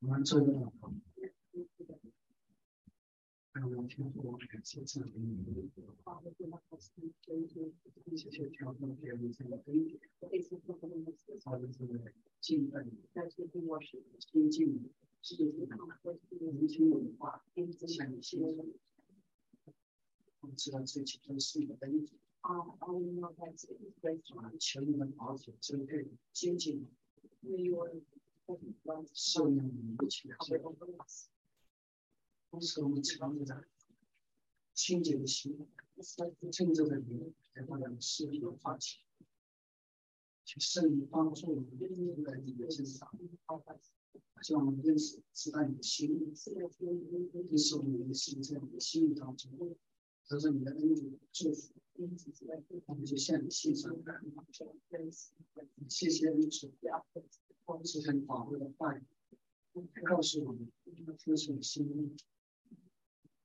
我们做一个祷告。让我们天父感谢赞美你，谢谢天父给我们这个恩典，好的这个敬拜你，亲近你，是年轻文化，向你献上。我知道这一切都是你的恩典。啊，求你们保守、珍贵、接近受用你的情绪。同时，我们常着的清洁的心，真正的灵，来把两个视频化起，去圣灵帮助我们在你的身上，希望我们认识、知道你的心意，认识我们的心在你的心意当中，得到你的恩典祝福，我们就向你献上感恩，谢谢你主，是很宝贵的话语，告诉我们这是你心意。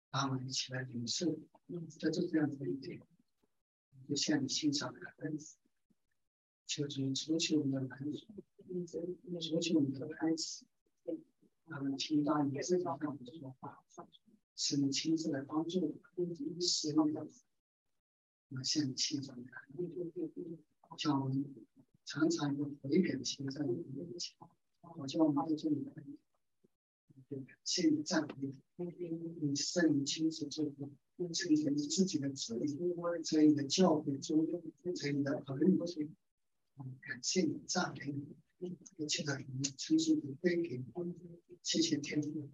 让我们一起来领受，在这这样子的一天，就向你欣赏的恩赐，求主除去我们的难处，除去我们的开始，他们听到你自己向我们说话，使你亲自来帮助我们，使，我们向你欣赏的恩叫我们常常有回转的心在你面前，好叫我们在这里的恩谢你赞美你，圣灵亲自做工，成全你自己的旨意，在你的教会中，在你的儿女，感谢你赞美你，一切的荣耀称颂都归给你。谢谢天父，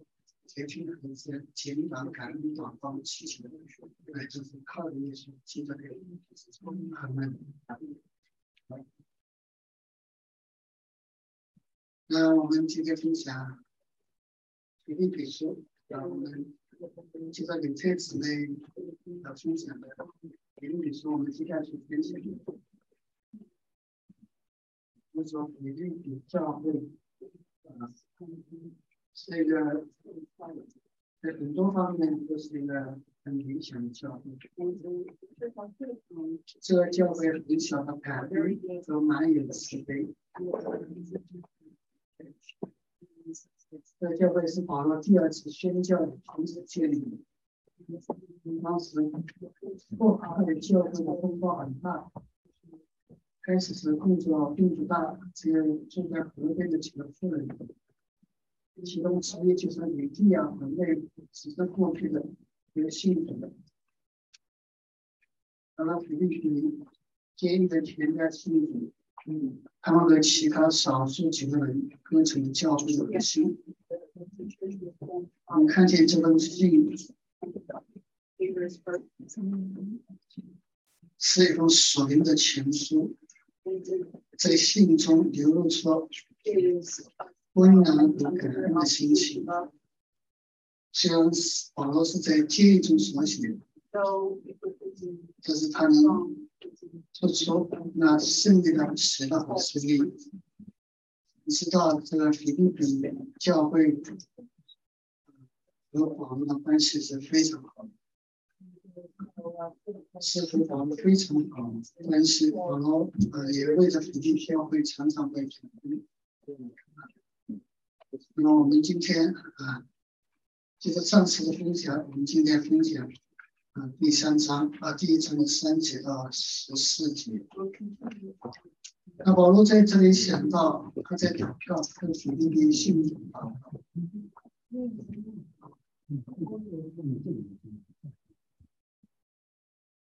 天父的恩赐，简短感恩祷告，谢谢来自靠的耶稣基督的阿门。那我们今天分享。一定得说，啊，我们接着领车子呢，要分享的，一定得说，我们接下去分享。我说，一定比教会，啊，是一个在很多方面都是一个很理想的教会。这个教会很小的改变都蛮有慈悲。这个教会是保罗第二次宣教的同时建立的。当时过河的教会的风暴很大，开始时工作并不大，只有住在河边的几个妇人，其中职业就是女帝啊和内只是过去的一个信徒。到了菲律宾，建立的全家信徒。嗯，他们和其他少数几个人构成教会的核心。我们看见这封信是一封属灵的情书，在信中流露出温暖和感恩的心情。虽然保罗是在监狱中所写，但是他能。就说那圣利的十大好势力，知道这个菲律宾教会和保罗的关系是非常好的，是和保罗非常好的关系。保罗呃也为了菲律宾教会常常会传那么我们今天啊，就是上次的分享，我们今天分享。啊，第三章啊，第一章的三节到十四节。那保罗在这里想到，他在祷告，跟主那边信主啊。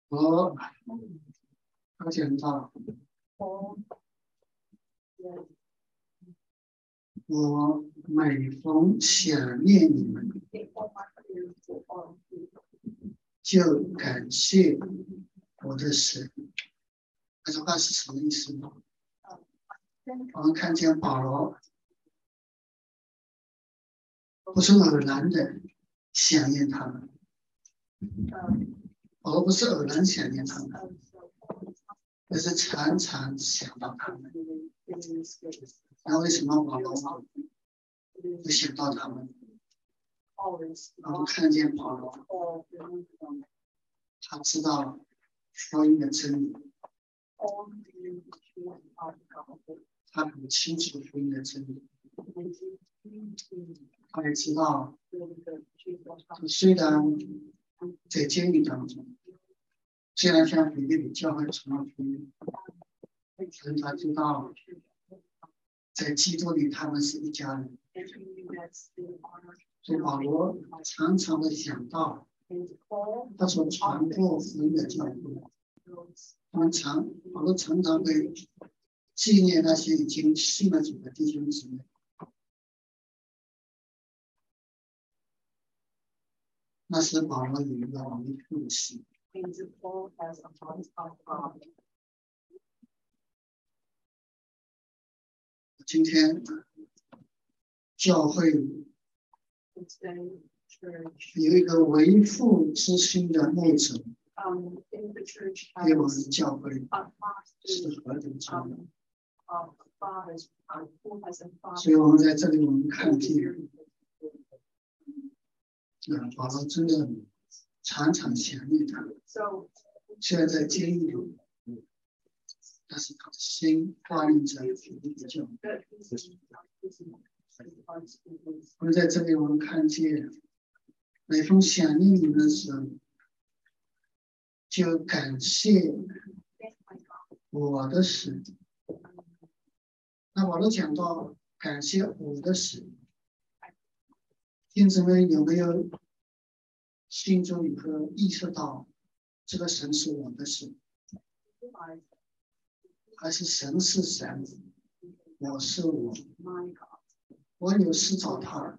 我他讲到，我每逢想念你们。就感谢我的神，这句话是什么意思呢？我们看见保罗不是偶然的想念他们，保罗不是偶然想念他们，而是常常想到他们。那为什么保罗会想到他们？然后看见保罗，他知道福音的真理，他很清楚福音的真理，他也知道，虽然在监狱当中，虽然像比利比教会成了福音，但他知道，在基督里他们是一家人。所以保罗常常的想到，他所传播福音的教会，他们常保罗常常会。纪念那些已经信了主的弟兄姊妹，那是保罗有一个维护的心。今天教会有一个为父之心的牧者，给我们教会是何等重要。所以我们在这里，我们看见，啊，保罗真的常常想念他。现在在监狱里，但是他的心挂念着主的教。我们在这里，我们看见，每逢想念你的时候，就感谢我的神。那我都讲到感谢我的神，弟兄们有没有心中有个意识到这个神是我的神，还是神是神，我是我，我有事找他，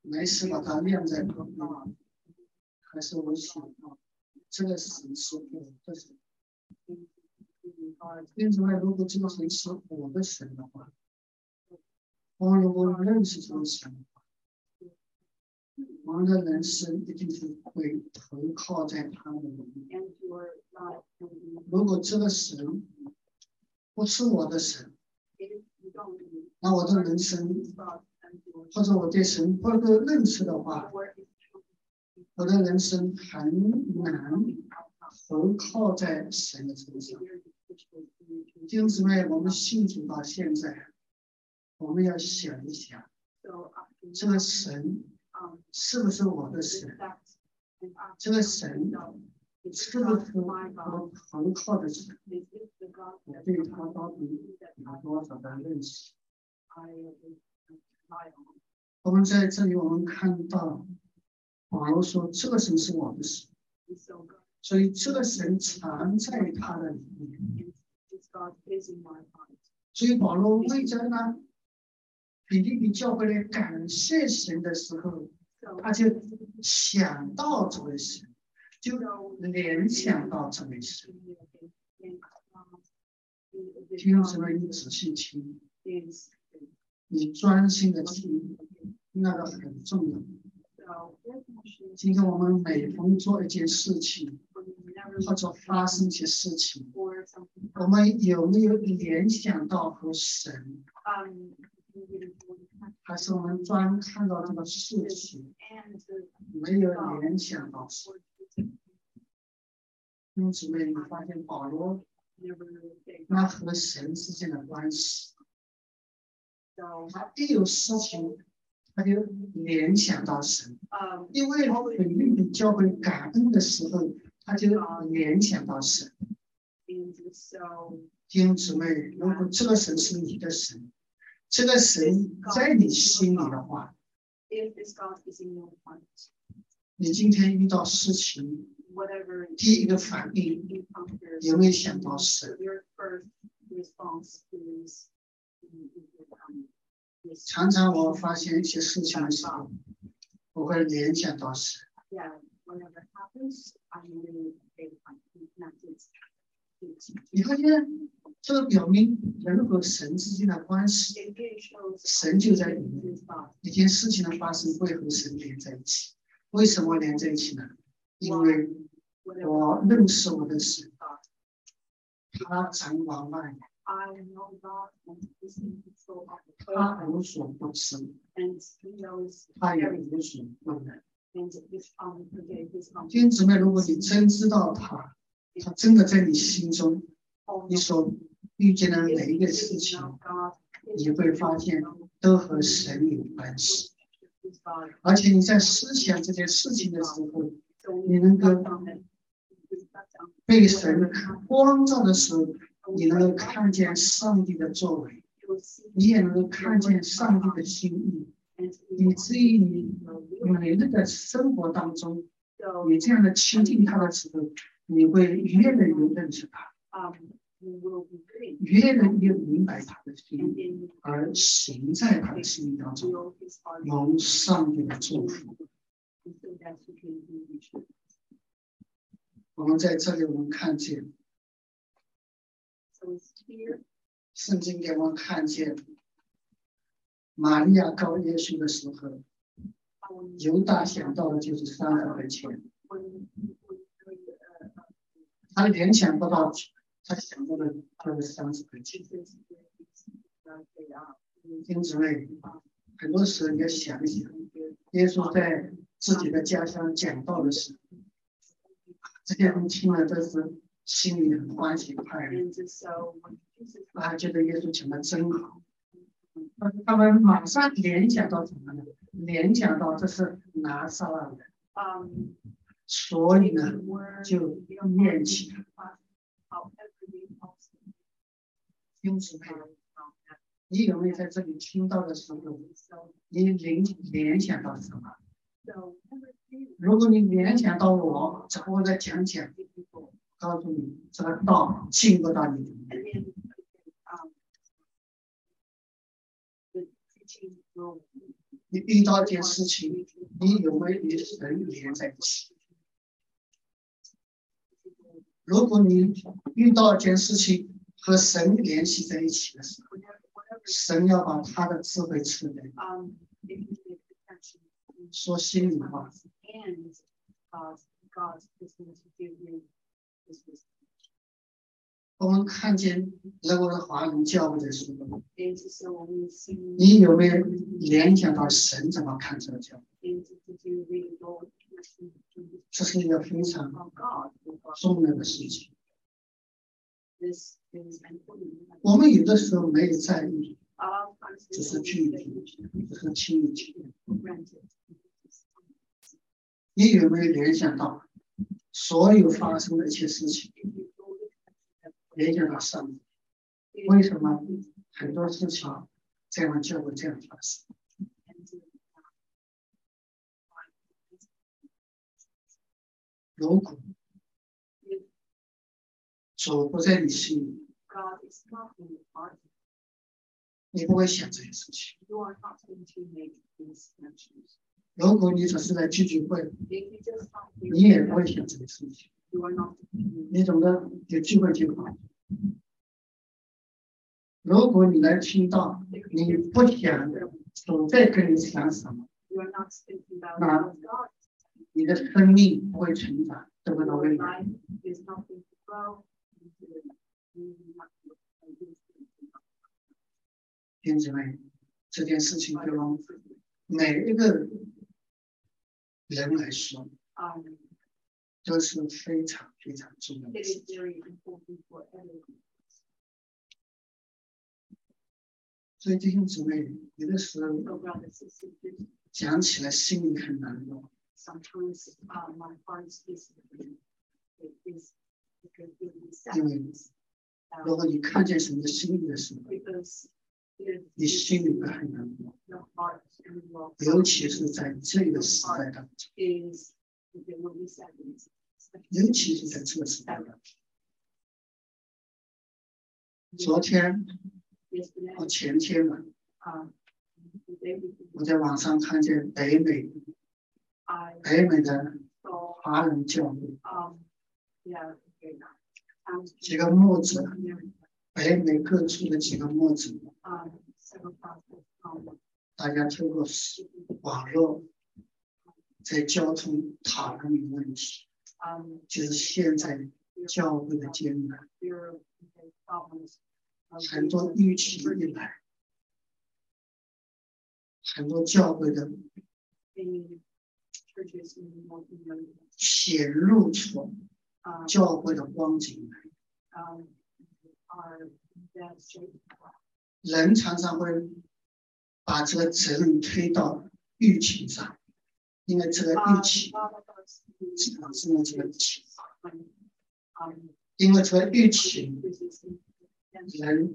没事把他晾在旁边，还是我想到这个神是我的神。因此呢，如果这个神是我的神的话，我如果认识这个神，我们的人生一定是会投靠在他的里面。如果这个神不是我的神，那我的人生或者我对神不够认识的话，我的人生很难投靠在神的身上。弟兄姊妹，我们信主到现在，我们要想一想，这个神是不是我的神？这个神是不是我投靠的？我对他到底有多少的认识？我们在这里，我们看到保罗说：“这个神是我的神。”所以这个神藏在他的里面。所以保罗为着呢，比利比教会来感谢神的时候，他就想到这位神，就联想到这位神。听什么？你仔细听，你专心的听，那个很重要。今天我们每逢做一件事情，或者发生一些事情，我们有没有联想到和神？还是我们专看到这个事情，没有联想到神？因此，你发现保罗他和神之间的关系，他一有事情。他就联想到神，因为腓力比教会感恩的时候，他就联想到神。弟兄姊妹，如果这个神是你的神，这个神在你心里的话，你今天遇到事情，第一个反应有没有想到神？常常我发现一些事情的时候，我会联想到神。你发现这个表明人和神之间的关系，神就在里面。一件事情的发生会和神连在一起。为什么连在一起呢？因为我认识我的神，他掌管万有。他无所不知，他也无所不能。弟兄姊妹，如果你真知道他，他真的在你心中，你所遇见的每一个事情，你会发现都和神有关系。而且你在思想这件事情的时候，你能够被神光照的时候，你能够看见上帝的作为，你也能够看见上帝的心意，以至于你每日的生活当中，你这样的亲近他的时候，你会越来越认识他。越来越明白他的心，而行在他的心意当中，蒙上帝的祝福。我们在这里，我们看见，圣经给我们看见，玛利亚告耶稣的时候，犹大想到的就是三十块钱，他联想不到。他想到的就是三十块钱。因此妹，很多时候你要想一想，耶稣在自己的家乡讲道的时候，这些人听了都是心里很欢喜快乐，啊，觉得耶稣讲的真好。他们马上联想到什么呢？联想到这是拿撒勒人，所以呢，就念起来。因此，你有没有在这里听到的时候，你联联想到什么？如果你勉强到我，只不过在讲讲，告诉你这个道进不到你里面。你遇到一件事情，你有没有与神连在一起？如果你遇到一件事情，和神联系在一起的时候，神要把他的智慧赐给你。说心里话。我们看见那个华人教会的时候，你有没有联想到神怎么看这个教会？这是一个非常重要的事情。我们有的时候没有在意，只是距离，只是亲密亲你有没有联想到所有发生的一切事情？联想到上帝，为什么很多事情这样就会这样发生？如果。主不在你心里，你不会想这些事情。如果你只是来聚聚会，你也不会想这个事情。你懂得有聚会就好。如果你来听到，你不想主在跟你讲什么，那你的生命不会成长，走不到未来。弟兄姊妹，这件事情对我们每一个人来说，都是非常非常重要的。所以弟兄姊妹，有的时候讲起来心里很难过。因为如果你看见什么心里的时候，你心里面很难过，尤其是在这个时代当中，尤其是在这个时代当中。昨天或前天吧，我在网上看见北美北美的华人教会。几个墨子，北美各处的几个墨子，大家通过网络在交通讨论一个问题，就是现在教会的艰难，很多疫情一来，很多教会的显露出。教会的光景，人常常会把这个责任推到疫情上，因为这个疫情，只能是用这个疫情，因为这个疫情，人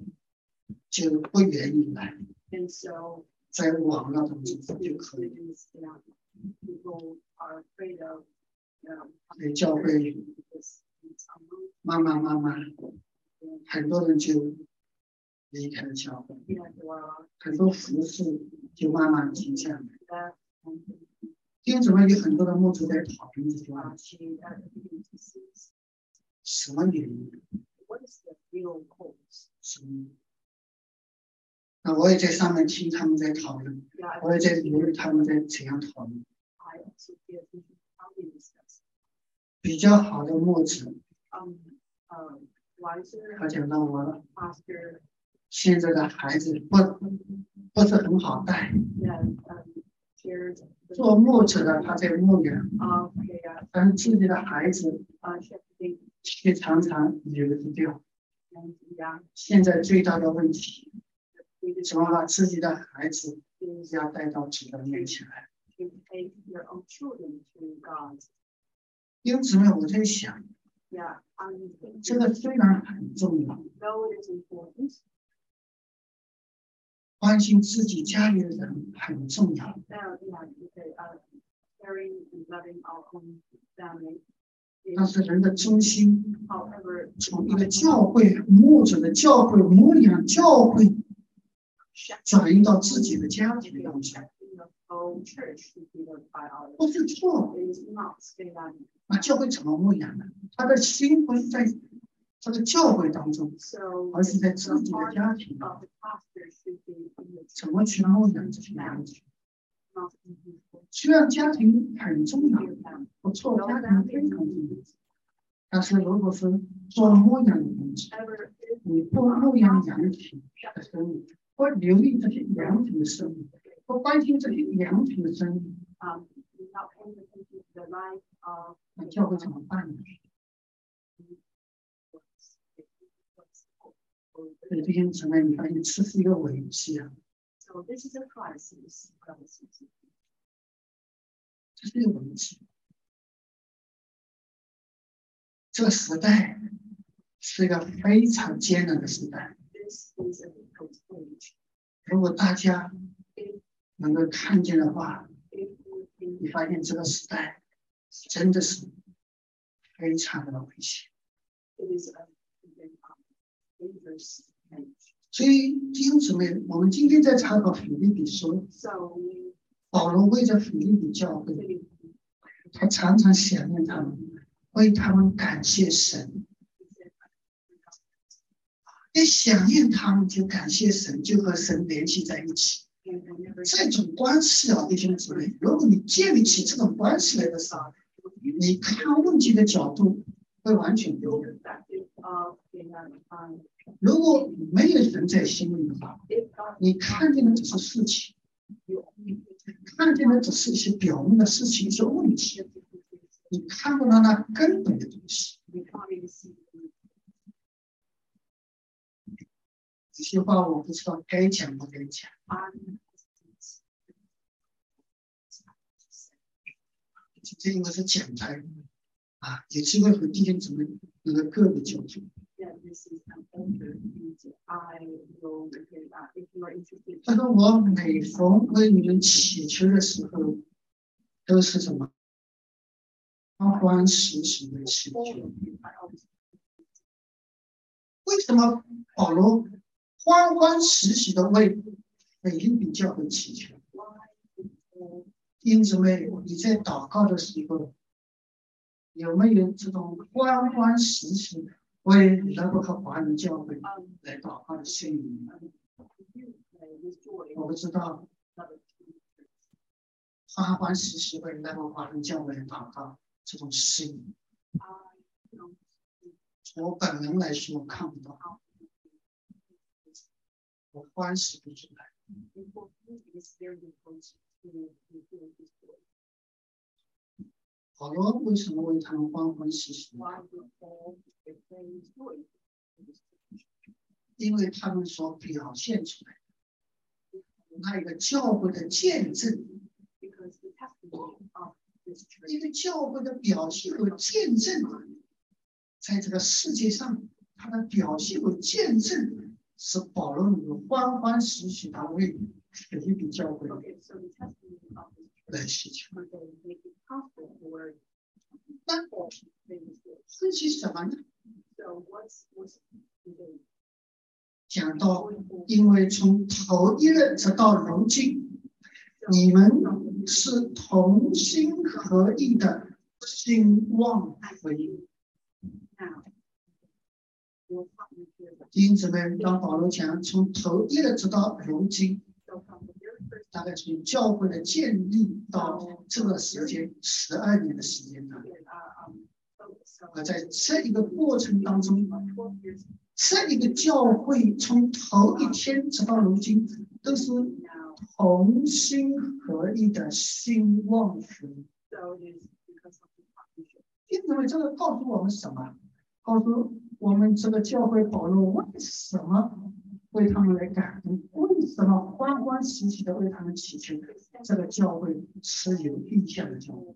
就不愿意来，在网络当中就可以。在教会，慢慢慢慢，很多人就离开了教会，很多服饰就慢慢停下来。因怎么有很多的牧者在讨论这些问题？什么原因？那我也在上面听他们在讨论，我也在留意他们在怎样讨论。比较好的墨子，他讲到我现在的孩子不不是很好带，做牧者的他在牧养，但自己的孩子却常常流失掉。现在最大的问题，怎么把自己的孩子要带到主的面前来？因此呢，我在想，这个虽然很重要，关心自己家里的人很重要，但是人的中心，从一个教会牧者的教会牧养教会，转移到自己的家庭当中。不是错，那教会怎么牧养呢？他的心不是在他的教会当中，而是在自己的家庭。怎么去牧养这些孩子？虽然家庭很重要，不错，家庭非常重要。但是如果说做牧养的东西，你不牧养羊群的生命，不留意这些羊群的生命。不关心这些良品的生意啊，那教会怎么办呢？所以这些姊妹，你发现这是一个危机啊！这是一个危机。这个时代是一个非常艰难的时代。如果大家能够看见的话，你发现这个时代真的是非常的危险。所以弟兄姊妹，我们今天在查考腓立比书，保罗为着腓立比教会，他常常想念他们，为他们感谢神。一想念他们，就感谢神，就和神联系在一起。这种关系啊，弟兄姊妹，如果你建立起这种关系来的时候，你看问题的角度会完全不一样。如果没有人在心里的话，你看见的只是事情，看见的只是一些表面的事情、一些问题，你看不到那根本的东西。这些话我不知道该讲不该讲。今天应该是讲台啊，有机会和弟兄姊妹有个个别交流。他说：“我每逢为你们祈求的时候，都是什么？欢欢喜喜的祈求。为什么保罗？”欢欢喜喜的为每一笔教会祈求，弟兄姊妹，你在祷告的时候有没有这种欢欢喜喜为来不可华人教会来祷告的心理？我不知道，欢欢喜喜为来不可华人教会祷告这种心理，我本人来说看不到。我欢喜不出来。保罗为什么为他们欢欢喜喜？因为他们所表现出来的那一个教会的见证，一个教会的表现和见证，在这个世界上，它的表现和见证是保罗有欢欢喜喜的为腓立比教会来祈求。那分析什么呢？讲到，因为从头一任直到如今，你们是同心合意的兴旺福音。因此呢，当保罗讲从头一直到如今。大概从教会的建立到这个时间十二年的时间呢，而在这一个过程当中，这一个教会从头一天直到如今都是同心合一的兴旺福。因此呢这个告诉我们什么？告诉我们这个教会保罗为什么？为他们来感恩，为什么欢欢喜喜的为他们祈求？这个教会是有意向的教会，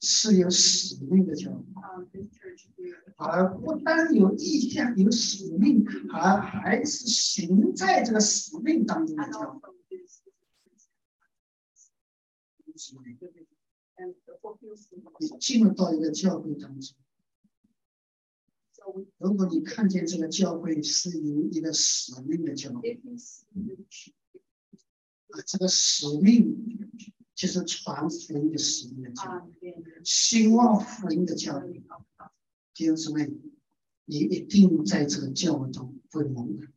是有使命的教会，而不单有意向、有使命，而还是行在这个使命当中的教会。你进入到一个教会当中。如果你看见这个教会是有一个使命的教会，啊，这个使命就是传福音的使命的教会，兴旺福音的教会，弟兄姊妹，你一定在这个教会中会蒙的。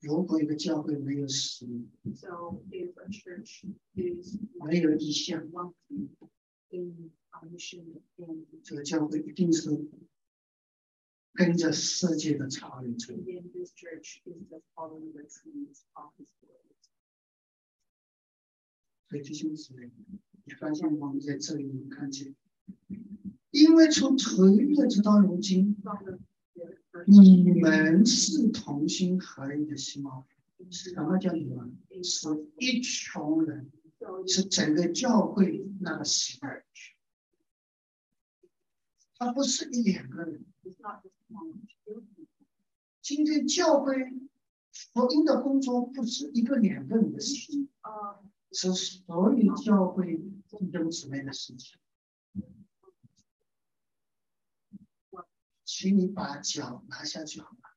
如果一个教会没有使命，没有意向。这个教会一定是跟着世界的潮流走。所以弟兄姊妹，你发现我们在这里能看见，因为从头一直到如今，你们是同心合一的希望。什么叫你们？是一群人。是整个教会那个时代，他不是一两个人。今天教会福音的工作不是一个两个人的事情，是所有教会弟兄姊妹的事情。请你把脚拿下去好吗？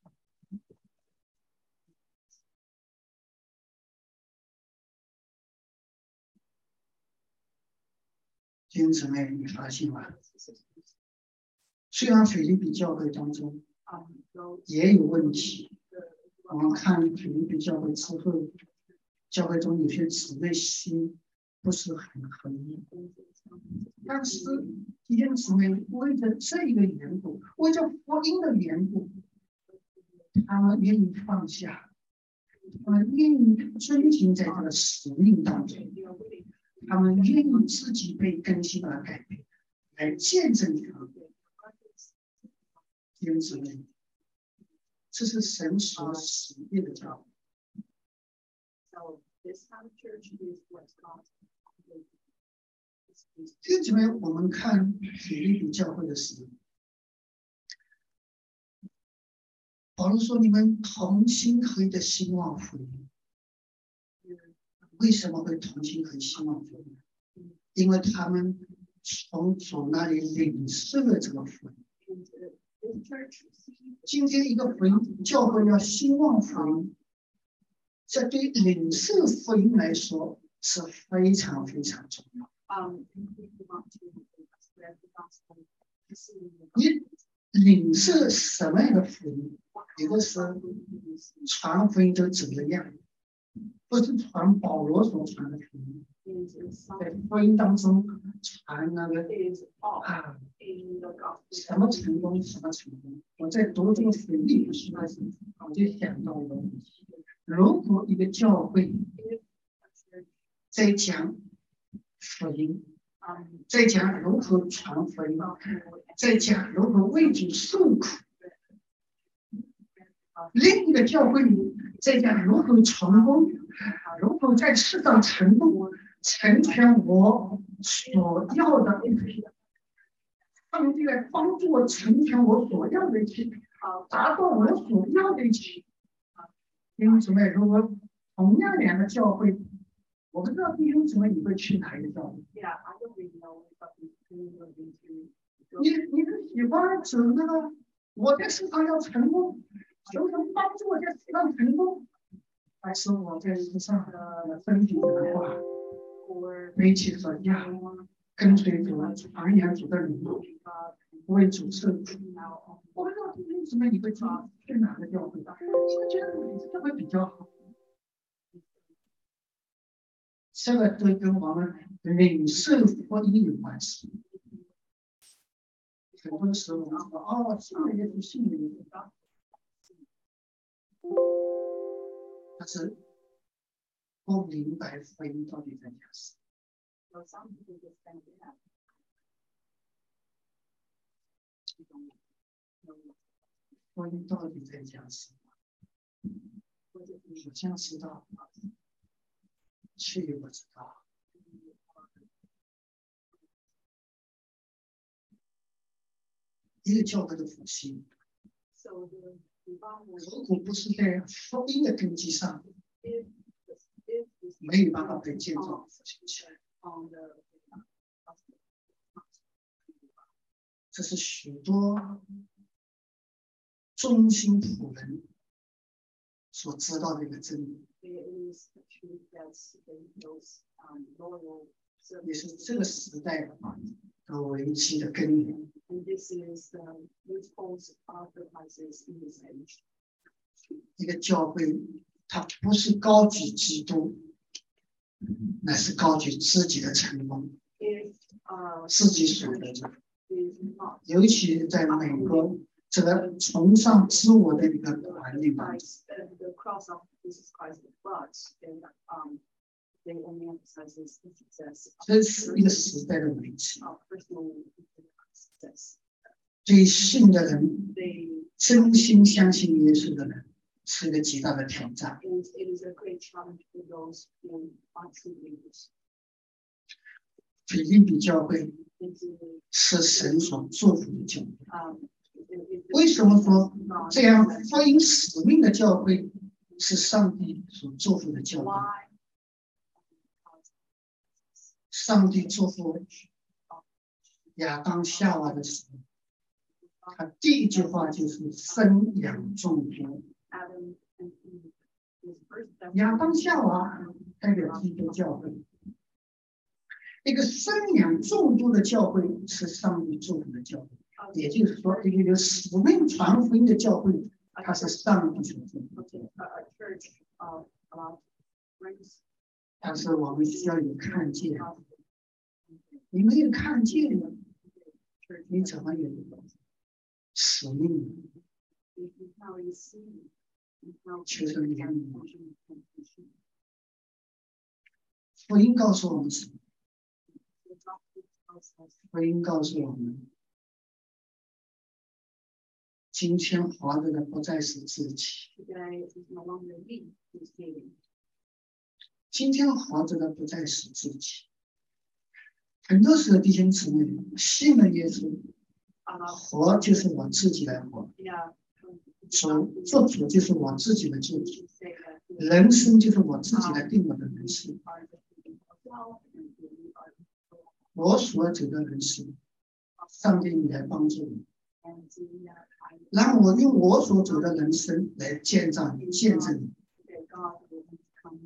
因此呢，你发现吗？虽然菲律宾教会当中也有问题，我们看菲律宾教会之后，教会中有些姊妹心不是很合一，但是弟兄姊妹为了这个缘故，为着福音的缘故，他们愿意放下，他们愿意遵循在这个使命当中。他们愿意自己被更新而改变，来见证他们。因此呢，这是神所喜悦的教会。这几面我们看腓立比教会的时候，保罗说：“你们同心合一的兴旺福音。”为什么会同心和希望福音？因为他们从主那里领受了这个福音。今天一个福音教会要兴旺福音，这对领受福音来说是非常非常重要。你领受什么样的福音？有的时候传福音都怎么样？不是传保罗所传的福音，在福音当中传那个啊，什么成功什么成功。我在读这个福音的时候，我就想到一个问题：如果一个教会在讲福音，在讲如何传福音，在讲如何为主受苦。另一个教会里在讲如何成功，如何在世上成功，成全我所要的一切。上帝来帮助我成全我所要的一切，达到我所要的一切。弟兄姊妹，如果同样两个教会。我不知道弟兄姊妹你会去哪一个教会？你你是喜欢走那个我在市场要成功，求神帮助我在市场成功，还是我在世上的身体的话，一起说呀，跟随主、传扬主的名，为主受苦。我不知道弟兄姊妹你会去去哪个教会？我觉得哪个教会比较好？这个都跟我们领受福音有关系。很多时候我们说哦，信了耶稣，信了耶稣，但是不明白福音到底在讲什么。福音到底在讲什么？好像知道。去不知道，一个教会的复兴，如果不是在福音的根基上，没有办法被建造。这是许多中心仆人所知道的一个真理。也是这个时代的危机的根源。一个教会，它不是高举基督，乃是高举自己的成功，自己所得的。尤其在美国这个崇尚自我的一个环境。这是一个时代的危机。对信的人，真心相信耶稣的人，是一个极大的挑战。腓立比教会是神所祝福的教会。为什么说这样福音使命的教会是上帝所祝福的教会？上帝祝福亚当夏娃的时候，他第一句话就是生养众多。亚当夏娃代表基督教会，一个生养众多的教会是上帝祝福的教会。也就是说，一个有使命传福音的教会，它是上帝所祝福的。但是我们需要有看见，你没有看见，你怎么有使命？求神怜悯。福音告诉我们什么？福音告诉我们。今天活着的不再是自己，今天活着的不再是自己。很多时候，弟兄姊妹信了耶稣，活就是我自己来活，主做主就是我自己的主，人生就是我自己来定我的人生。我所走的人生，上帝你来帮助我。让我用我所走的人生来建造你、见证你。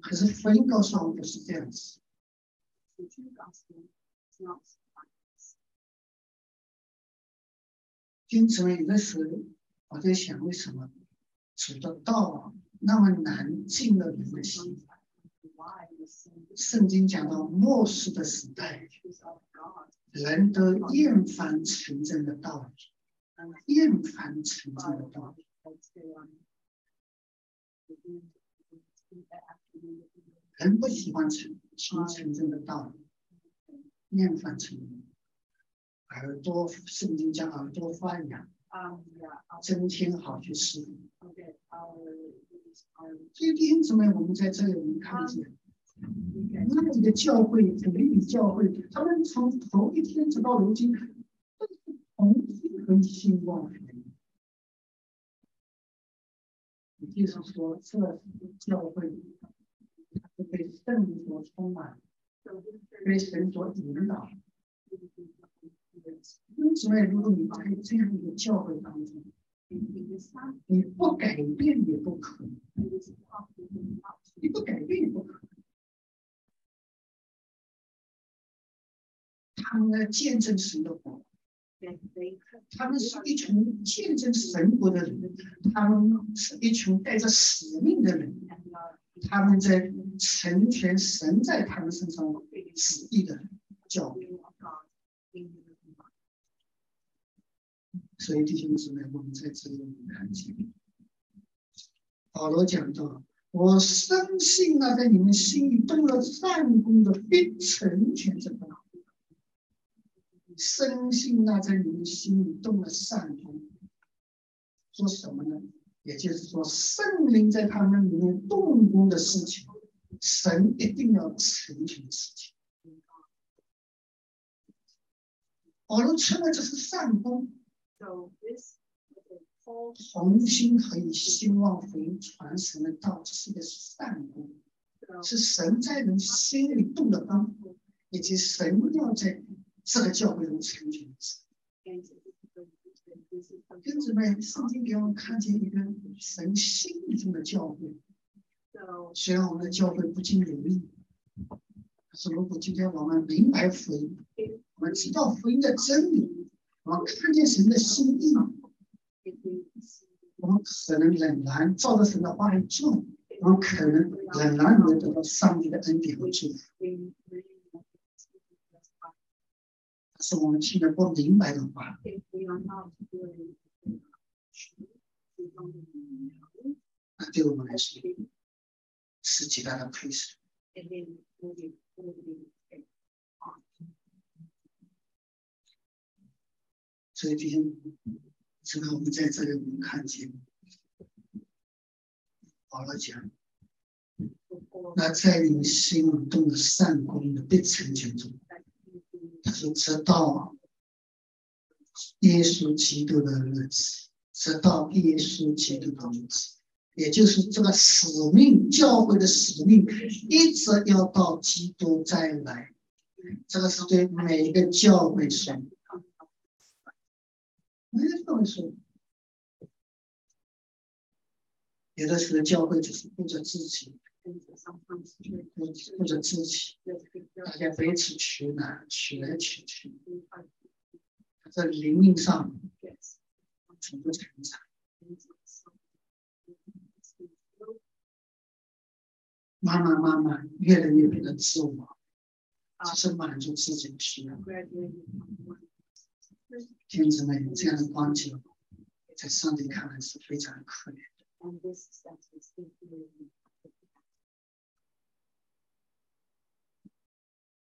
可是福音告诉我们不是这样子。因此呢，有的时候我在想，为什么走的道那么难进了人的心？圣经讲到末世的时代，人都厌烦纯正的道理。厌烦成真的道理，人不喜欢成成成真的道理，念翻成耳朵，圣经讲耳朵发痒，增添好去吃。所以弟兄姊妹，我们在这里我们看见，那里的教会，主力教会，他们从头一天直到如今，都是同心和兴旺的。也就是说，这教会是被圣灵所充满，被神所引导。弟兄姊妹，如果你在这样一个教会当中，你不改变也不可能，你不改变也不可能。他们在见证神的活，他们是一群见证神国的人，他们是一群带着使命的人，他们在成全神在他们身上旨意的教会。所以弟兄姊妹，我们在这里看见，保罗讲到：“我深信啊，在你们心里动了善功的，必成全这个。深信啊，在你们心里动了善功，说什么呢？也就是说，圣灵在他们里面动工的事情，神一定要成全的事情。保罗称为这是善功。”同心可以希望福音传神的道，这是一个善功，是神在人心里动的功，以及神要在这个教会中成全的事。弟兄姊妹，圣经给我们看见一个神心里中的教会。虽然我们的教会不尽如意，可是如果今天我们明白福音，我们知道福音的真理。我们看见神的心意，我们可能仍然照着神的话去做，我们可能仍然能得到上帝的恩典和祝福。但是我们听得不明白的话，那对我们来说是极大的亏损。所以今天，知道我们在这里，我们看见，好了讲，那在你心里动的善功的必成全中，他说：直到耶稣基督的日子，直到耶稣基督的日子，也就是这个使命，教会的使命，一直要到基督再来。这个是对每一个教会说。没这么说，有的时候教会只是顾着自己，顾顾着自己，大家彼此取暖，取来取去，在灵命上从不成长，慢慢慢慢越来越变得自我，只是满足自己的需要。天子们这样的光景，在上帝看来是非常可怜的。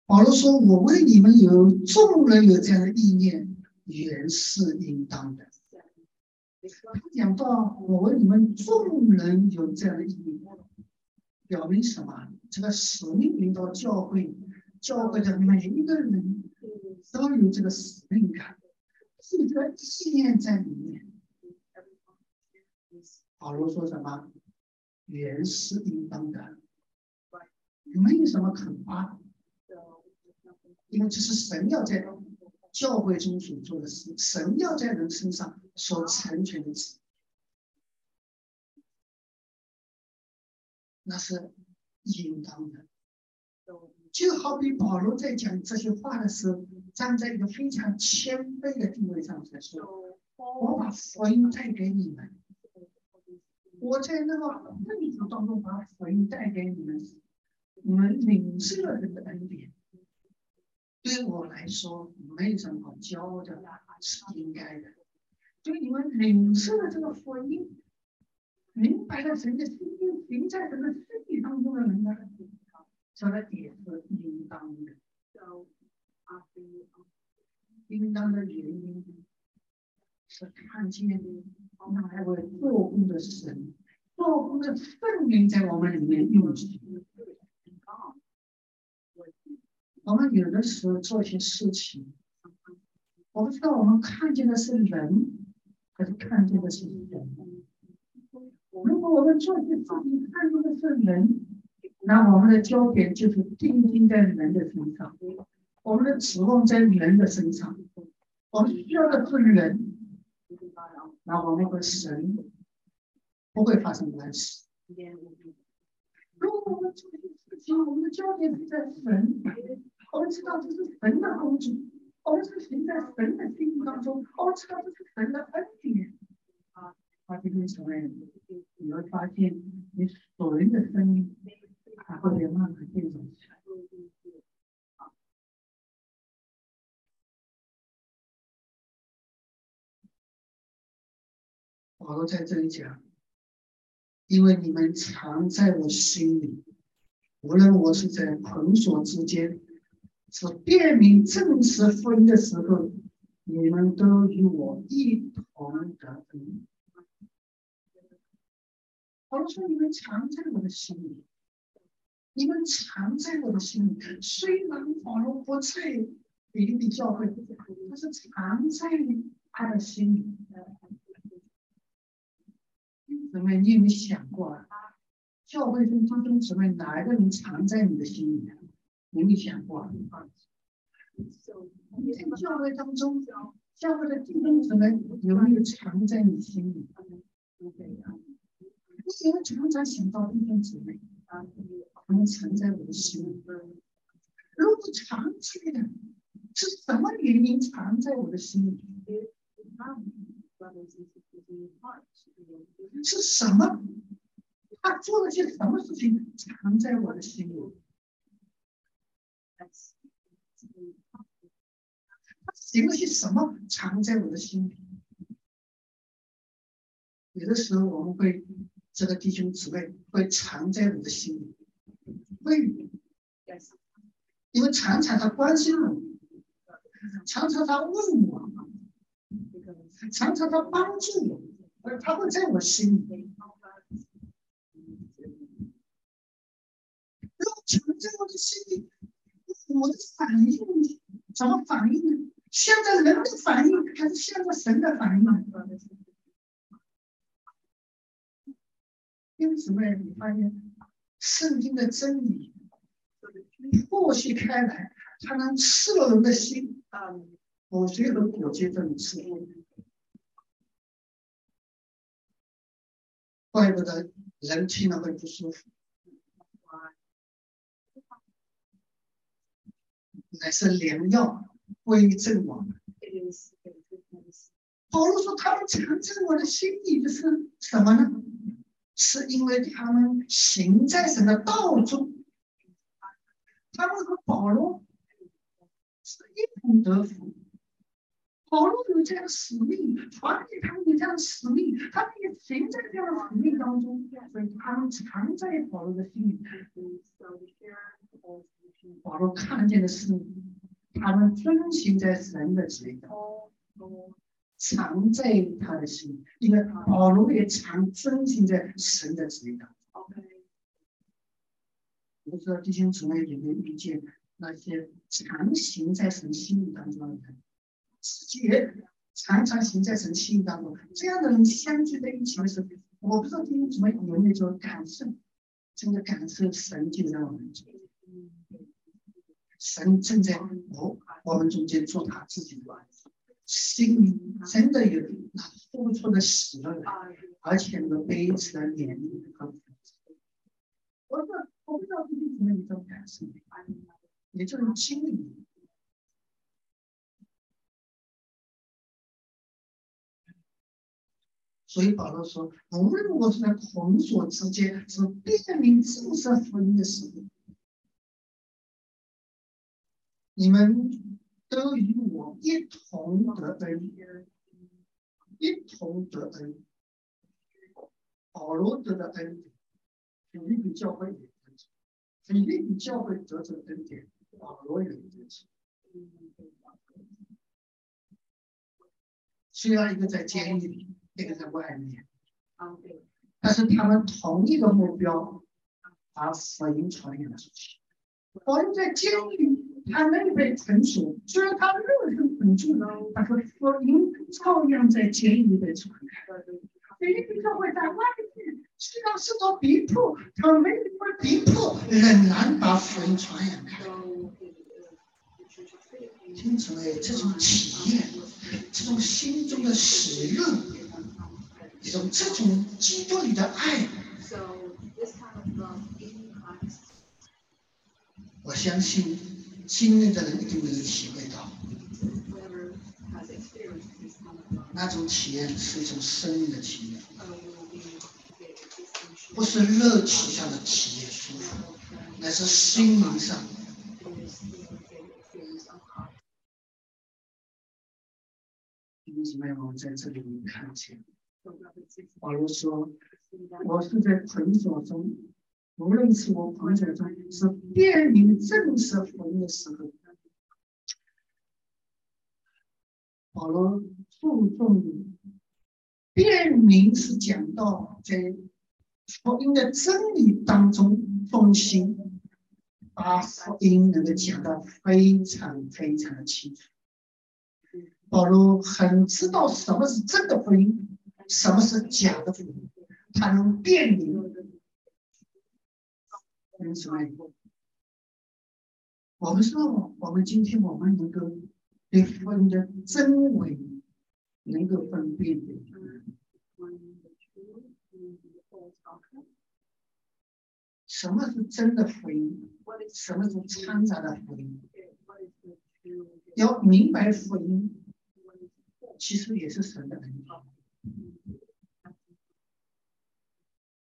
保罗说：“我为你们有众人有这样的意念，原是应当的。”他讲到：“我为你们众人有这样的意念，表明什么？这个使命领导教会，教会的每一个人都有这个使命感。”是这个信念在里面。保罗说什么？原是应当的，没有什么可夸的，因为这是神要在教会中所做的事，神要在人身上所成全的事，那是应当的。就好比保罗在讲这些话的时候，站在一个非常谦卑的地位上在说：“我把福音带给你们，我在那个困苦当中把福音带给你们，你们领受了这个恩典。对我来说没有什么骄傲的，是应该的。对你们领受了这个福音，明白了神的心意，行在神的身体当中的人呢？”这个也是应当的。应当的原因是看见那位做工的神，做工的圣灵在我们里面运行。我们有的时候做一些事情，我不知道我们看见的是人，还是看见的是神。如果我们做一些事情看见的是人，那我们的焦点就是定睛在人的身上，我们的指望在人的身上，我们需要的是人，那我们和神不会发生关系。如果我们做一些事情，我们的焦点是在神，我们知道这是神的工具，我们是行在神的心目当中，我们知道这是神的恩典。啊，啊，今天成为你会发现你所人的生命。还会慢慢变走起来。保罗在这里讲，因为你们藏在我心里，无论我是在捆锁之间，是辨明正实福音的时候，你们都与我一同得恩。保罗说：“你们藏在我的心里。”你们藏在我的心里，虽然保罗不在比利比教会，但是藏在他的心里。姊妹，你有没有想过啊？教会中弟兄姊妹，哪一个人藏在你的心里？有没有想过？在教会当中，教会的弟兄姊妹有没有藏在你心里？你有没有常常想到弟兄姊妹？他们藏在我的心里。如果藏在的，是什么原因藏在我的心里？是什么？他做了些什么事情藏在我的心里？他行了些什么藏在我的心里？有的时候我们会，这个弟兄姊妹会藏在我的心里。会，因为常常他关心我，常常他问我，常常他帮助我，他会在我心里。藏在我的心里，我的反应怎么反应呢？现在人的反应，还是像着神的反应？因此呢，你发现。圣经的真理剖析开来，它能刺了人的心啊！我觉得我接这种刺，怪不得人听了会不舒服，乃是良药，归正往。保罗说：“他们藏在我的心里的是什么呢？”是因为他们行在神的道中，他们和保罗是一同得福。保罗有这样的使命，传给他们有这样的使命，他们也行在这样的使命当中，所以他们藏在保罗的心里。保罗看见的是他们遵循在神的旨意。藏在他的心，因为保罗也常遵循在神的旨意当中。不知道弟兄姊妹有没有遇见那些常行在神心里当中的人，自己也常常行在神心里当中，这样的人相聚在一起的时候，我不知道弟兄姊妹有没有这种感受，真的感受神就在我们中，神正在我我们中间做他自己的儿子。心里真的有那付出的喜乐，而且那个悲慈的怜悯和扶持。我说，我不知道弟兄姊妹有这种感受，也就是经历。所以保罗说：“无论我是在捆锁之间，是辨明正式福音的时候，你们。”都与我一同得恩，一同得恩。保罗得的恩典，腓立比教会也得着；腓立比教会得着恩典，保罗也得着。虽然一个在监狱里，一个在外面，但是他们同一个目标，把福音传扬出去。保罗在监狱，他没有被成熟，虽然他肉身捆住了，但是福音照样在监狱被传开。菲律宾教会在外面，虽然受到逼迫，他们没有被逼迫，仍然把福音传扬开。因此呢，这种体验，这种心中的喜乐，一种这种基督里的爱，我相信经历的人一定能体会到。那种体验是一种生命的体验，不是肉体上的体验舒服，乃是心灵上。为什么要我们在这里面看见？保罗说：“我是在捆锁中，无论是我捆锁中，是辨明正式福音的时候。”保罗注重辨明，是讲到在福音的真理当中中心，把福音能够讲得非常非常的清楚。保罗很知道什么是真的福音，什么是假的福音，他能辨明。什么？我们说，我们今天我们能够对福音的真伪能够分辨的，什么是真的福音？什么是掺杂的福音？要明白福音。其实也是神的恩典，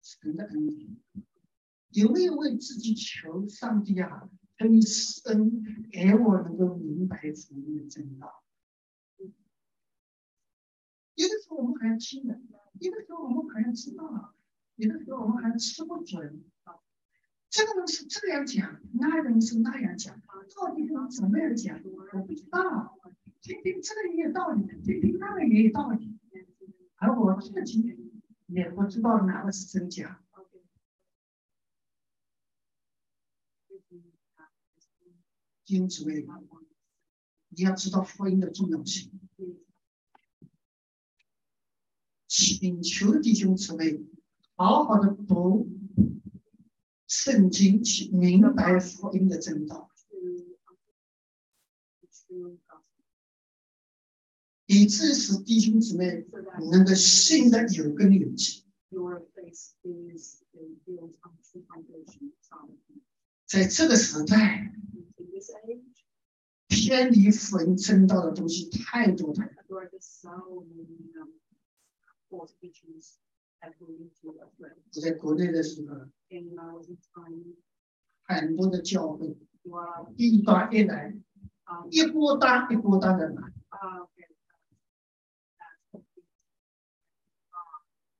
神的恩典。有没有为自己求上帝啊？可以施恩给我，能够明白福音的真道。有的时候我们还听的，有的时候我们还要知道，有的时候我们还吃不准啊。这个人是这样讲，那个人是那样讲，到底是怎么样讲？我不知道。听听这个也有道理，听听那个也有道理，而我自己也不知道哪个是真假。因此，为你要知道福音的重要性，请求弟兄姊妹好好的读圣经，去明白福音的真道。以致使弟兄姊妹能够信的有根有基。在这个时代，偏离福音正道的东西太多太多。我在国内的时候，很多的教会一端一来，一波单一波单的来。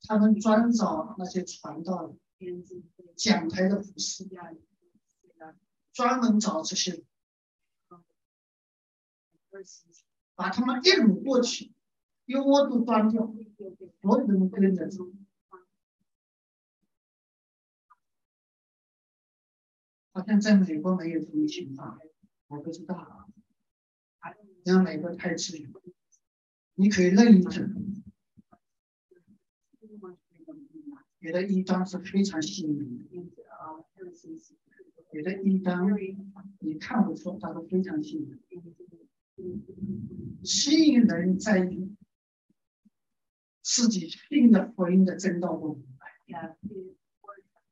他们专找那些传道讲台的服饰，专门找这些，把他们一掳过去，一窝都端掉，所有人跟着走。好像在美国没有这种情况，我不知道，因为美国太自由，你可以任意整。有的一张是非常吸引人的，有的一张你看不出，它是非常吸引人。吸引人在于自己信的福音的真道不明白，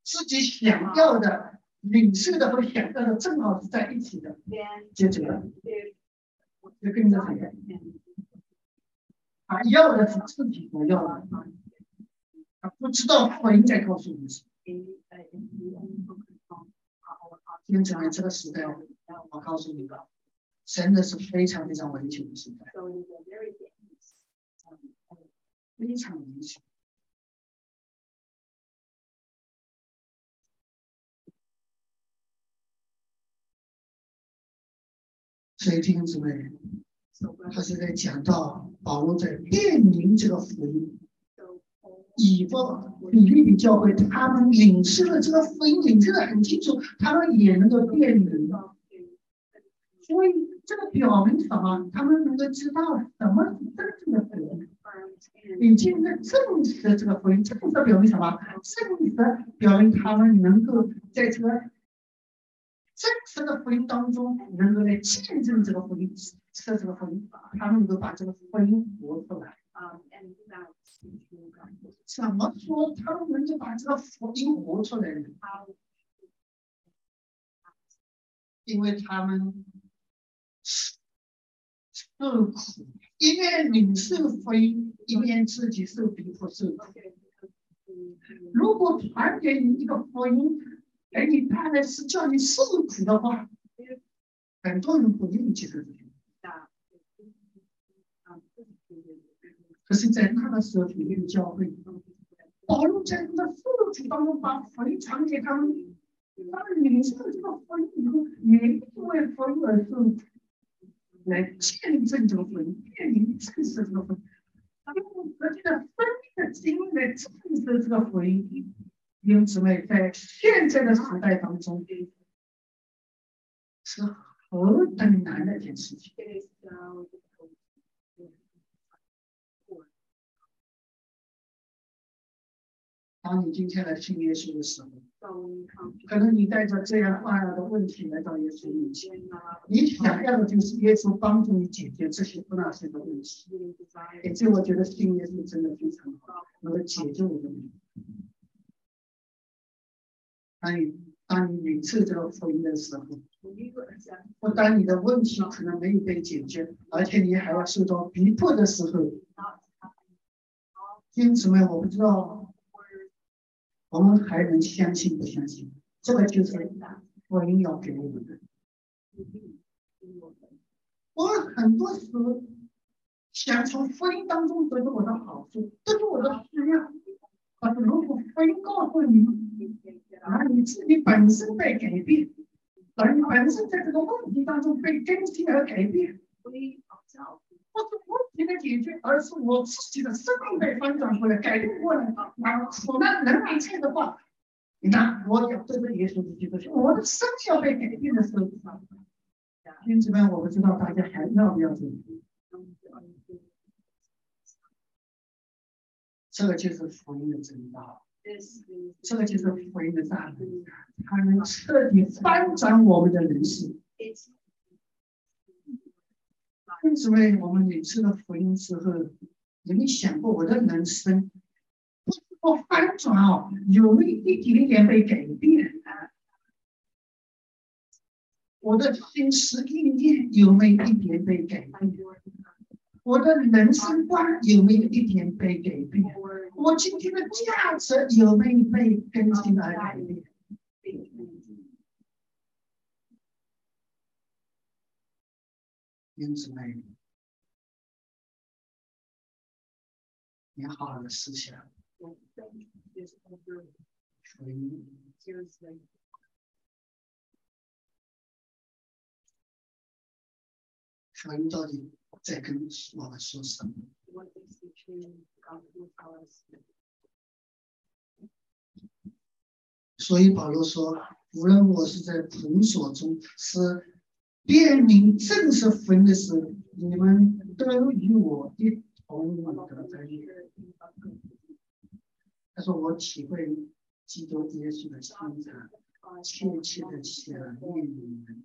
自己想要的、领受的和想要的正好是在一起的，接着就跟着谁？他要的是自己所要的。他不知道福音在告诉我们什么。因此在这个时代，我告诉你吧，真的是非常非常危险的时代，非常危险。所以弟兄姊妹，他是在讲到保罗在辨明这个福音，以弗比利比教会他们领受了这个福音，领受的很清楚，他们也能够辨明。所以这个表明什么？他们能够知道什么是真正的福音。已经在证实这个福音，证实表明什么？证实表明他们能够在这个真实的福音当中，能够来见证这个福音，说这个福音，他们能够把这个福音活出来。怎么说他们能够把这个福音活出来呢？因为他们受苦。一面领受福音，一面自己受逼迫受苦。如果传给你一个福音，而你带来是叫你受苦的话，很多人不愿意接受这个。可是，在那个时候，腓力教会，保罗在他的受苦当中把福音传给他们，他们领受这个福音以后，也因为福音而受苦。来见证这个福音，面临证实这个福音，用自己的生命的经历来证实这个福音。因此呢，在现在的时代当中，是何等难的一件事情。当你今天来信耶稣的时候，可能你带着这样那样的问题来到耶稣面前，你想要的就是耶稣帮助你解决这些不那些的问题。哎这我觉得信耶稣真的非常好，能够解救我的问题。当你当你领受这个福音的时候，不单你的问题可能没有被解决，而且你还要受到逼迫的时候，因此呢，我不知道。我们还能相信不相信？这个就是福音要给我们的。我们很多时想从福音当中得到我的好处，得到我的需要。可是如果福音告诉你，啊你自己本身在改变，而你本身在这个问题当中被更新而改变，不不是问题的解决，而是我自己的生命被翻转过来、改变过来。那苦难能力在的话，你看，我要对着耶稣基督说，我的生要被改变的时候，因此呢，我不知道大家还要不要这个？这个就是福音的真道，这个就是福音的大能，它能彻底翻转我们的人生。为什么我们每次的福音之后，有没有想过我的人生不是说翻转哦，有没有一点点被改变？我的心思意念有没有一点被改变？我的人生观有没有一点被改变？我今天的价值有没有被更新而改变？因此呢，你好好的思想，所以，所以到底在跟我们说什么？所以保罗说，无论我是在捆锁中，是。辨明正式分的时候，你们都与我一同得在。他说：“我体会基督耶稣的心肠，切切的想念你们。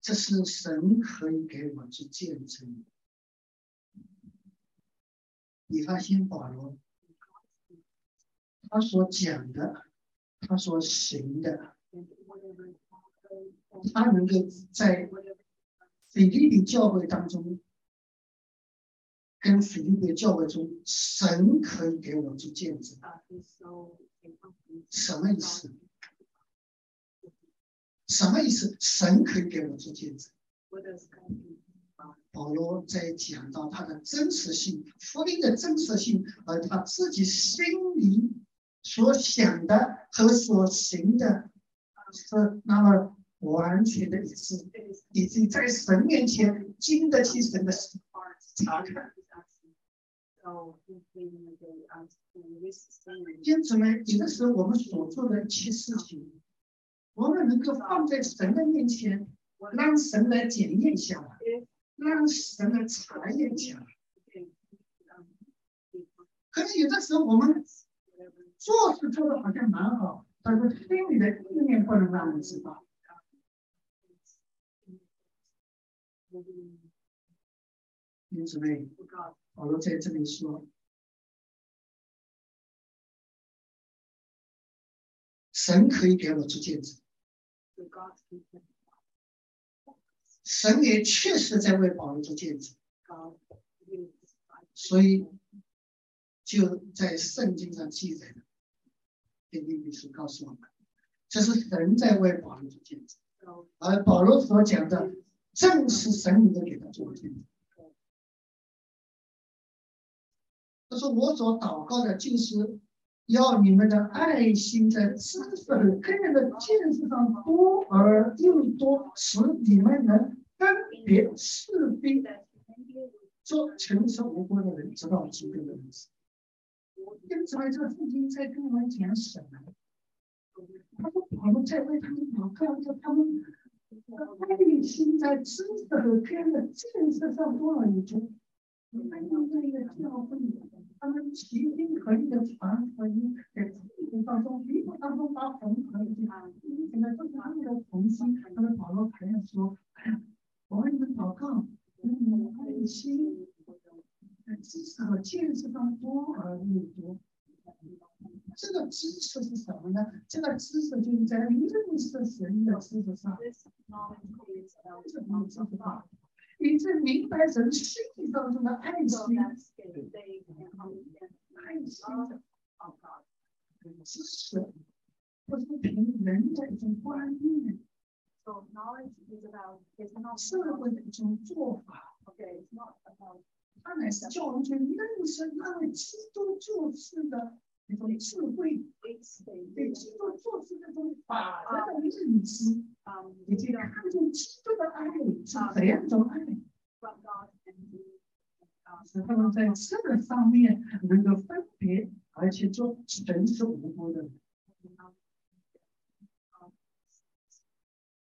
这是神可以给我去见证。你发现保罗他所讲的。”他说：“行的，他能够在菲律宾教会当中，跟菲律宾教会中，神可以给我做见证。什么意思？什么意思？神可以给我做见证。保罗在讲到他的真实性，福音的真实性，而他自己心里。”所想的和所行的是那么完全的一致，以及在神面前经得起神的查看。因此呢，有的时候我们所做的一切事情，我们能够放在神的面前，让神来检验一下来，让神来查验一下来。可是有的时候我们做事做的好像蛮好，但是心里的意念不能让人知道。因此呢，保罗在这里说，神可以给我做见证，神也确实在为保罗做见证，所以。就在圣经上记载的，天经律师告诉我们，这是神在为保罗做见证，而保罗所讲的正是神能够给他做见证。他说：“我所祷告的，就是要你们的爱心在知识和个人的见识上多而又多，使你们能分别是非，做诚实无辜的人，直到基督的日子。”因此，这个父亲在跟我们讲什么？他说：“我们在为他们祷告，说他们爱心在知识和天的建设上多少一足。他们在一个教会，他们齐心合力的传福音，在基督当中、基督当中把红和啊，现在都是他们的同心。他们保罗还要说：我为你们祷告，用爱心。”知识和见识上多而又多，这个知识是什么。呢？这个知识就是在认识神的知识上，这是么。知识上，以致明白神心当中的爱心，爱心的知识，不是凭人的一种观念，社会的一种做法。他乃是叫我们去认识那位基督做事的那种智慧，对基督做事那种法则的认知，以及看见基督的爱是怎样一种爱，使他们在这个上面能够分别，而且做诚实无辜的，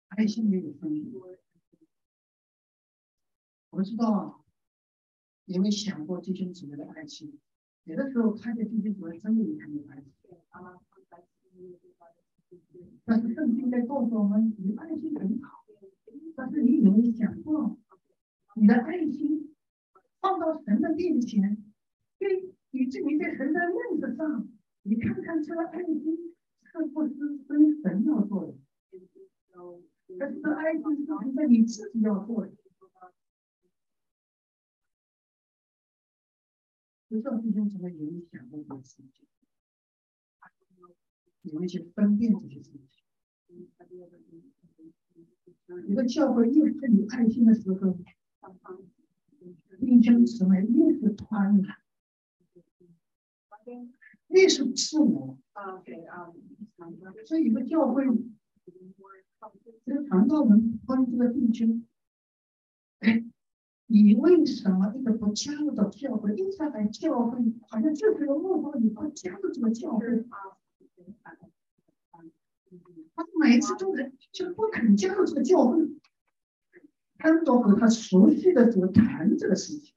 爱心没有分别。我知道。有没有想过弟兄姊妹的爱心？有的时候看见弟兄姊妹真的有很有爱心，但是圣经在告诉我们，你的爱心很好，但是你有没有想过，你的爱心放到神的面前，对，以至于在神的面子上，你看看这个爱心是不是跟神要做的？但是这爱心是凭着你自己要做的。不知道弟兄姊妹有没有想过这个事情？有没有去分辨这些事情？一个教会越是有爱心的时候，弟兄姊妹越是宽容，越是自我。所以，一个教会，这个传道人关注的弟兄，哎。你为什么一直不加入到教会？一直来教会，好像就是个目标，你不加入这个教会。他每次都是就不肯加入这个教会。他都和他熟悉的怎么谈这个事情。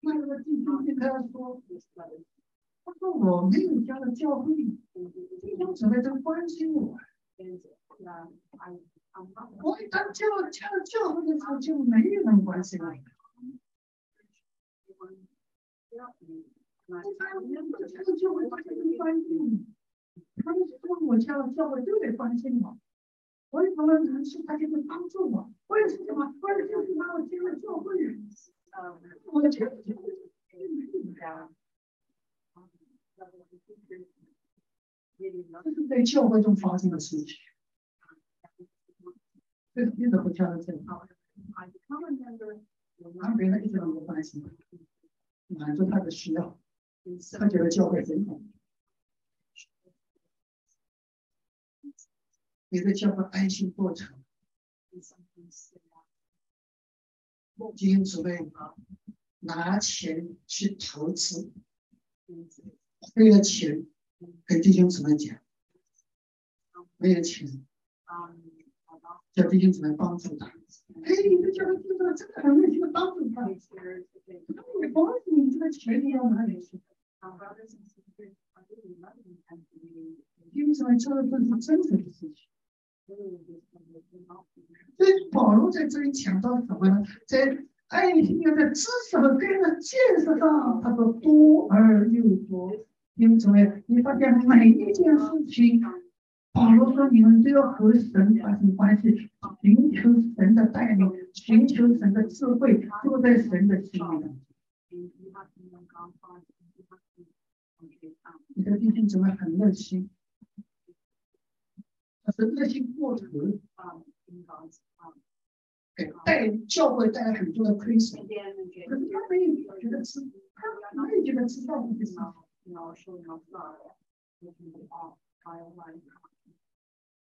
那个弟兄就跟他说：“他说我没有加入教会，弟兄姊妹都关心我。”我一当教教教会的时候，就没有人关心我。我发现我这个教会大家都关心我，他们说我加了教会都得关心我。我有什么难处，他就会帮助我。为什么？为了就是把我进了教会。我的教会就没有这是在教会中发生的事情。一直不跳的这个，我拿别的一直都不关心，满足他的需要，他觉得教会很好。有的叫做爱心过程。弟兄姊妹，拿钱去投资，为了钱，跟弟兄姊妹讲，没有钱啊，叫弟兄姊妹帮助他。哎，你这叫他知道，真的很热心的帮助他。那你帮你这个钱你要哪里去？弟兄姊妹，这个是真实的事情。所以保罗在这里讲到什么呢？在爱心的知识和个人的见识上，他说多而又多。因为什么呀？你发现每一件事情，保罗说你们都要和神发生关系，寻求神的带领，寻求神的智慧，坐在神的心里。你的弟兄姊妹很热心。是热心过头啊，给带教会带来很多的亏损。可是他没有觉得吃，他没有觉得吃到底是什么。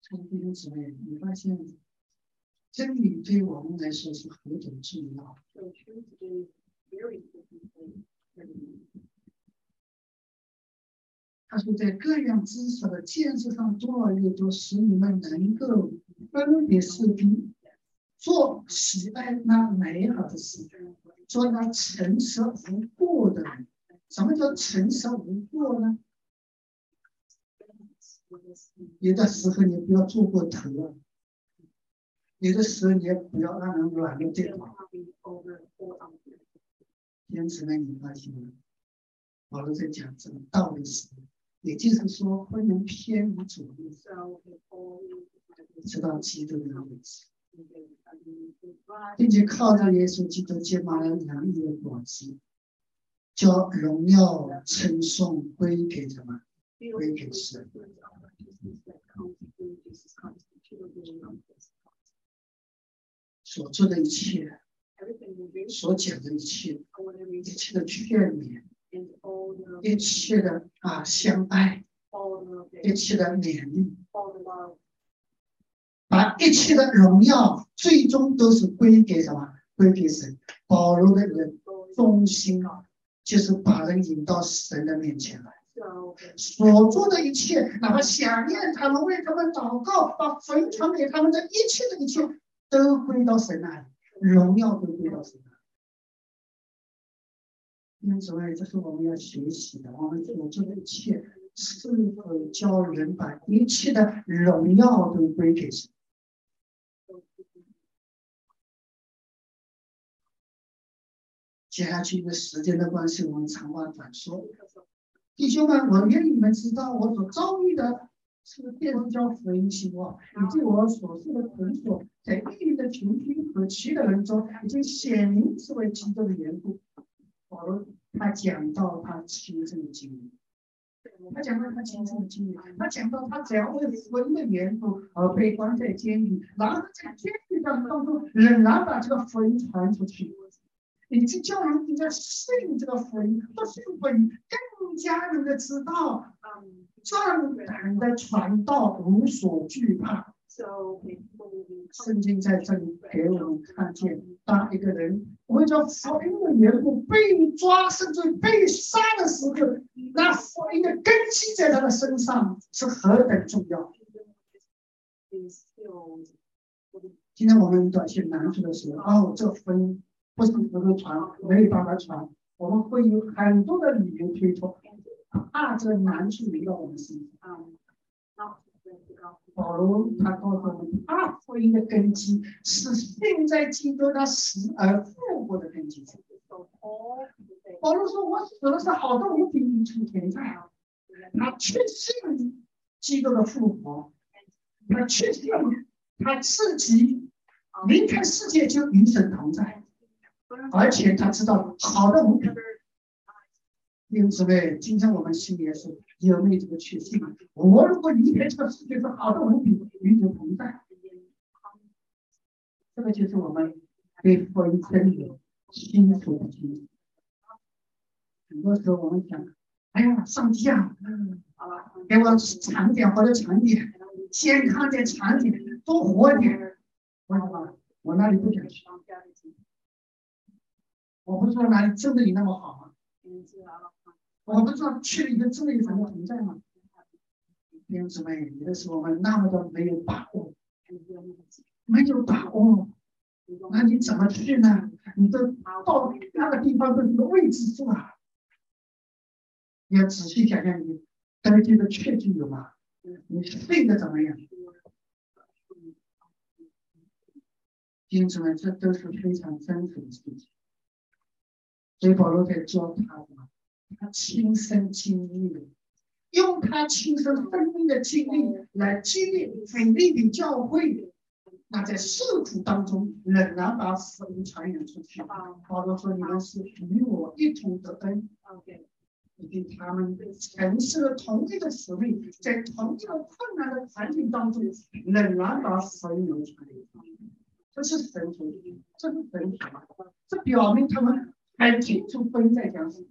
从弟兄姊妹，你发现真理对我们来说是何等重要。他说，在各样知识的建设上多而又多，使你们能够分别是非，做喜爱那美好的事，做那诚实无过的人。什么叫诚实无过呢？有的时候你不要做过头啊，有的时候你也不要让人软弱对方。因此呢，你发现了？保罗在讲这个道理时。也就是说，不能偏离主义，知道基督的位置，并且靠着耶稣基督接满了良义的果子，将荣耀称颂归给什么？归给神。所做的一切，所讲的一切，一切的眷恋。一切的啊相爱，一切的勉励，把一切的荣耀最终都是归给什么？归给神。保罗的人中心啊，就是把人引到神的面前来。所做的一切，哪怕想念他们，为他们祷告，把坟传给他们的一切的一切，都归到神那里，荣耀都归到神那里。因此，这是我们要学习的。我们所做的一切，是否叫人把一切的荣耀都归给神？接下去，因为时间的关系，我们长话短说。弟兄们，我愿你们知道，我所遭遇的是电视教福音希望，以及我所受的捆锁，在地狱的群居和其的人中，已经显明是为基督的缘故。保罗他讲到他亲身的经历，他讲到他亲身的经历，他讲到他只要为福音的缘故而被关在监狱，然后在监狱当中仍然把这个福音传出去，以及叫人更加信这个福音，不信福音更加能够知道，嗯壮胆的传道无所惧怕。圣经在这里给我们看见，当一个人为了福音的缘故被抓，甚至被杀的时候，那福音的根基在他的身上是何等重要。今天我们遇到一些难处的时候，哦，这福音不是能够传，没有办法传，我们会有很多的理由推脱，怕这难处临到我们身上。啊保罗他告诉我们，他福音的根基是信在基督的死而复活的根基。保罗说：“我死的是好多无比，你出天在。”他确信基督的复活，他确信他自己离开世界就与神同在，而且他知道好的无比。因此呢，今天我们心里是有没有这个确信？我如果离开这个世界是好的无比，与你同在，这个就是我们对福音真理清楚的清。很多时候我们想，哎呀，上帝啊，给我长点或者长点，健康点、长点、多活点。为什么？我那里不想去。我不知道哪里真的有那么好吗？我不知道去了以后真的有什么存在吗？弟兄姊妹，有的时候我们那么的没有把握，没有把握，那你怎么去呢？你都到那个地方都是未知数啊！你要仔细想想，你该这的确据有吗？你睡得怎么样？弟兄姊妹，这都是非常真实的事情。所以保罗在教他什么？他亲身经历，用他亲身生命的经历来激励、鼓励的教会。那在受苦当中，仍然把福音传扬出去。保罗说：“你们是与我一同得恩。”你跟他们承受了同一个使命，在同一个困难的环境当中，仍然把福音流传。这是神主，这是神主，这表明他们。很清楚分在讲什么。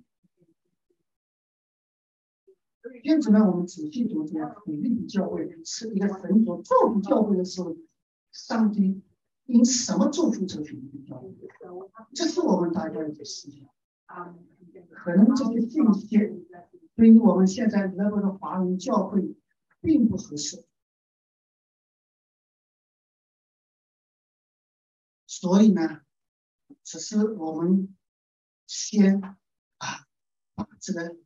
因此呢，我们仔细读这样，美丽的教会是一个神所祝福教会的时候，上帝因什么祝福这群教会？这是我们大家一个思想。可能这些信息对于我们现在德国的华人教会并不合适，所以呢，只是我们。先啊，把这个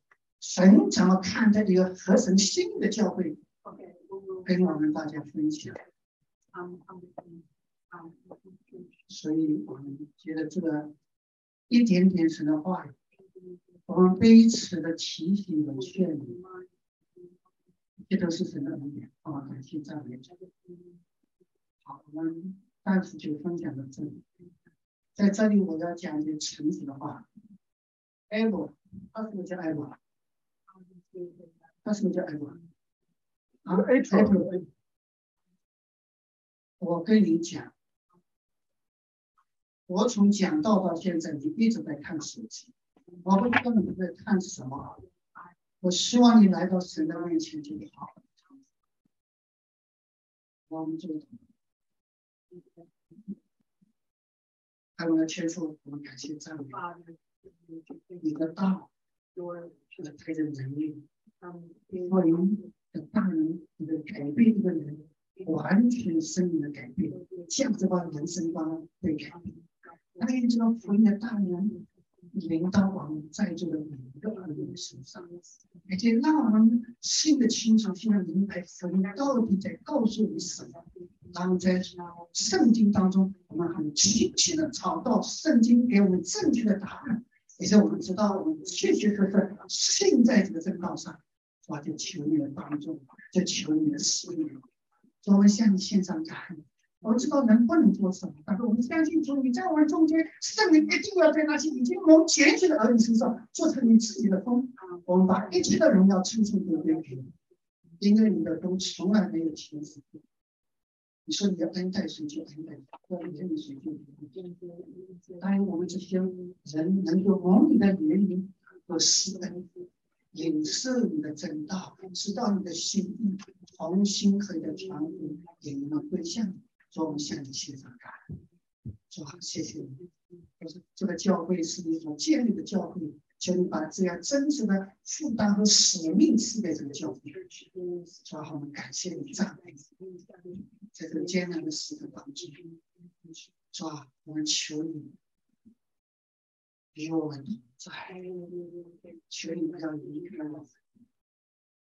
神怎么看待这个合神心意的教会，跟我们大家分享。所以我们觉得这个一点点神的话语，我们彼此的提醒和劝勉，这都是神的恩典啊！感谢赞美。好，我们暂时就分享到这里。在这里，我要讲一句诚实的话。艾博，他是不是叫艾博？他是不是叫艾博？啊，艾博。我跟你讲，我从讲道到现在，你一直在看手机。我不知道你在看什么。我希望你来到神的面前就好。我们这个。他们的天赋，我们感谢赞美。你的大，就是带着能力，或您的大能，你的改变一个人，完全生命的改变，价值观、人生观被改变。还有这个福音的大能。领导我们在座的每一个人身上，而且让我们信的清楚，信得明白，神到底在告诉你什么。然后在圣经当中，我们很清晰的找到圣经给我们正确的答案，也是我们知道，我们确确实实信在这个正道上。我就求你的帮助，就求你的使用，我们向你献上感恩。我知道人不能做什么，但是我们相信主，你在我们中间，圣灵一定要在那些已经蒙拣选的儿女身上做成你自己的风。我们把一切的荣耀称颂归给你，因为你的风从来没有停止过。你说你要恩待谁就恩待，要怜悯谁就怜悯。答应我们这些人能够蒙你的怜悯和施恩，领受你的真道，知道你的心意，同心合的传福引人归向你。说我们向你献上感恩，说好谢谢你。我说这个教会是一种建立的教会，求你把这样真实的负担和使命赐给这个教会。说好我们感谢你赞美，在这个艰难的时刻当中，说好我们求你与我们同在，求你不要离开我们，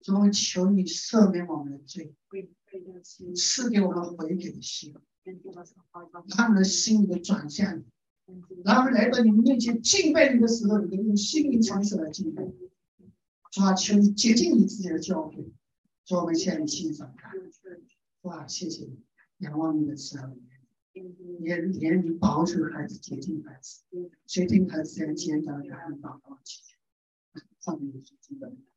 主我求你赦免我们的罪。赐给我们悔改的心，让我们心里转向你，然后来到你们面前敬拜你的时候，你们用心灵方式来敬拜。主啊，求你接近你自己的教会，主我们向你欣赏看。哇，谢谢你，仰望你的慈爱，也连你保守孩子，接近孩子，决定孩子在简单的祷告祈求，上面是基本的。